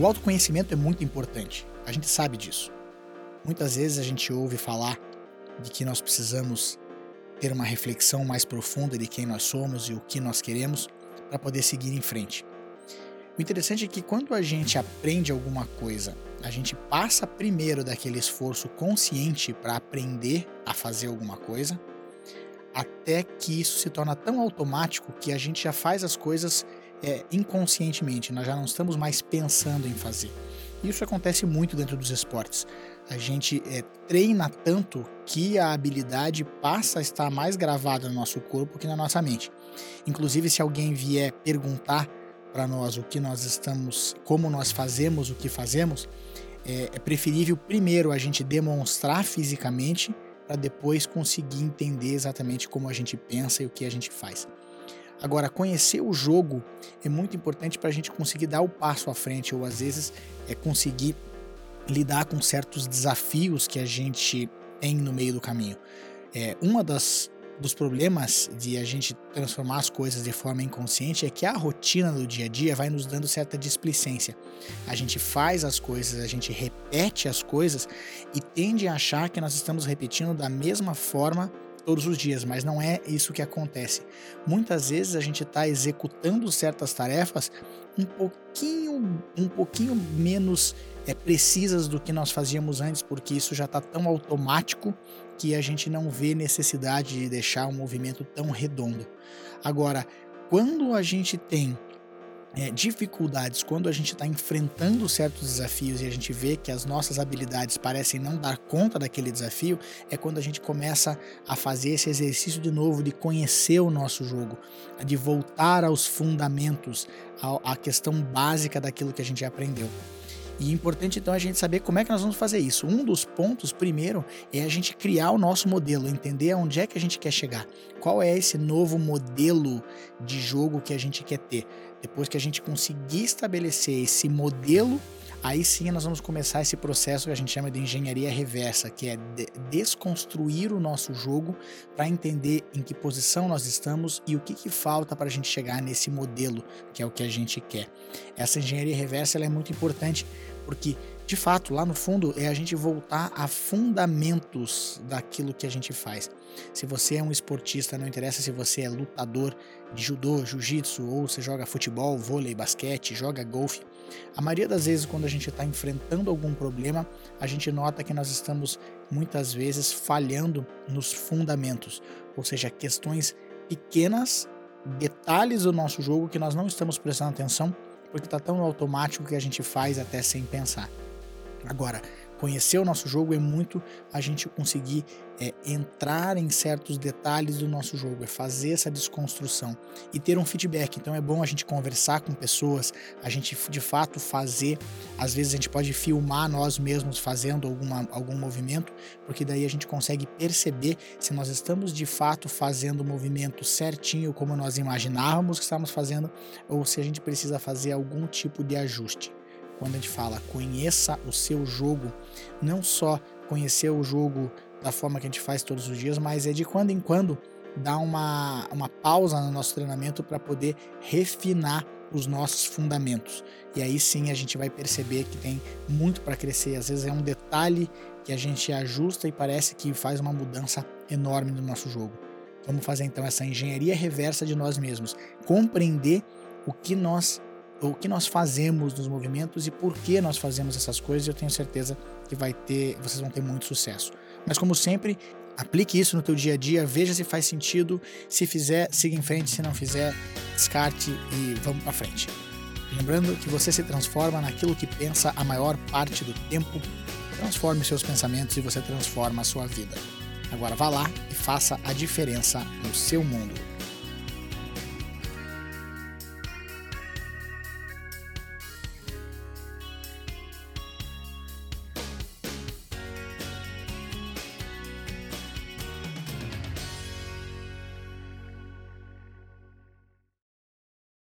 O autoconhecimento é muito importante, a gente sabe disso. Muitas vezes a gente ouve falar de que nós precisamos ter uma reflexão mais profunda de quem nós somos e o que nós queremos para poder seguir em frente. O interessante é que quando a gente aprende alguma coisa, a gente passa primeiro daquele esforço consciente para aprender a fazer alguma coisa, até que isso se torna tão automático que a gente já faz as coisas é, inconscientemente, nós já não estamos mais pensando em fazer. Isso acontece muito dentro dos esportes. A gente é, treina tanto que a habilidade passa a estar mais gravada no nosso corpo que na nossa mente. Inclusive, se alguém vier perguntar para nós o que nós estamos, como nós fazemos o que fazemos, é, é preferível primeiro a gente demonstrar fisicamente para depois conseguir entender exatamente como a gente pensa e o que a gente faz. Agora, conhecer o jogo é muito importante para a gente conseguir dar o passo à frente, ou às vezes é conseguir lidar com certos desafios que a gente tem no meio do caminho. É, uma das dos problemas de a gente transformar as coisas de forma inconsciente é que a rotina do dia a dia vai nos dando certa displicência. A gente faz as coisas, a gente repete as coisas e tende a achar que nós estamos repetindo da mesma forma todos os dias, mas não é isso que acontece. Muitas vezes a gente está executando certas tarefas um pouquinho, um pouquinho menos é, precisas do que nós fazíamos antes, porque isso já está tão automático que a gente não vê necessidade de deixar um movimento tão redondo. Agora, quando a gente tem é, dificuldades quando a gente está enfrentando certos desafios e a gente vê que as nossas habilidades parecem não dar conta daquele desafio, é quando a gente começa a fazer esse exercício de novo de conhecer o nosso jogo, de voltar aos fundamentos, à questão básica daquilo que a gente aprendeu. E é importante então a gente saber como é que nós vamos fazer isso. Um dos pontos, primeiro, é a gente criar o nosso modelo, entender onde é que a gente quer chegar. Qual é esse novo modelo de jogo que a gente quer ter. Depois que a gente conseguir estabelecer esse modelo, aí sim nós vamos começar esse processo que a gente chama de engenharia reversa, que é de desconstruir o nosso jogo para entender em que posição nós estamos e o que, que falta para a gente chegar nesse modelo, que é o que a gente quer. Essa engenharia reversa é muito importante porque de fato, lá no fundo, é a gente voltar a fundamentos daquilo que a gente faz. Se você é um esportista, não interessa se você é lutador de judô, jiu-jitsu, ou você joga futebol, vôlei, basquete, joga golfe. A maioria das vezes, quando a gente está enfrentando algum problema, a gente nota que nós estamos muitas vezes falhando nos fundamentos, ou seja, questões pequenas, detalhes do nosso jogo que nós não estamos prestando atenção porque está tão automático que a gente faz até sem pensar. Agora, conhecer o nosso jogo é muito a gente conseguir é, entrar em certos detalhes do nosso jogo, é fazer essa desconstrução e ter um feedback. Então é bom a gente conversar com pessoas, a gente de fato fazer. Às vezes a gente pode filmar nós mesmos fazendo alguma, algum movimento, porque daí a gente consegue perceber se nós estamos de fato fazendo o movimento certinho como nós imaginávamos que estávamos fazendo, ou se a gente precisa fazer algum tipo de ajuste quando a gente fala conheça o seu jogo, não só conhecer o jogo da forma que a gente faz todos os dias, mas é de quando em quando dar uma, uma pausa no nosso treinamento para poder refinar os nossos fundamentos. E aí sim a gente vai perceber que tem muito para crescer. Às vezes é um detalhe que a gente ajusta e parece que faz uma mudança enorme no nosso jogo. Vamos fazer então essa engenharia reversa de nós mesmos, compreender o que nós o que nós fazemos nos movimentos e por que nós fazemos essas coisas, eu tenho certeza que vai ter, vocês vão ter muito sucesso. Mas como sempre, aplique isso no teu dia a dia, veja se faz sentido, se fizer, siga em frente, se não fizer, descarte e vamos para frente. Lembrando que você se transforma naquilo que pensa a maior parte do tempo. Transforme seus pensamentos e você transforma a sua vida. Agora vá lá e faça a diferença no seu mundo.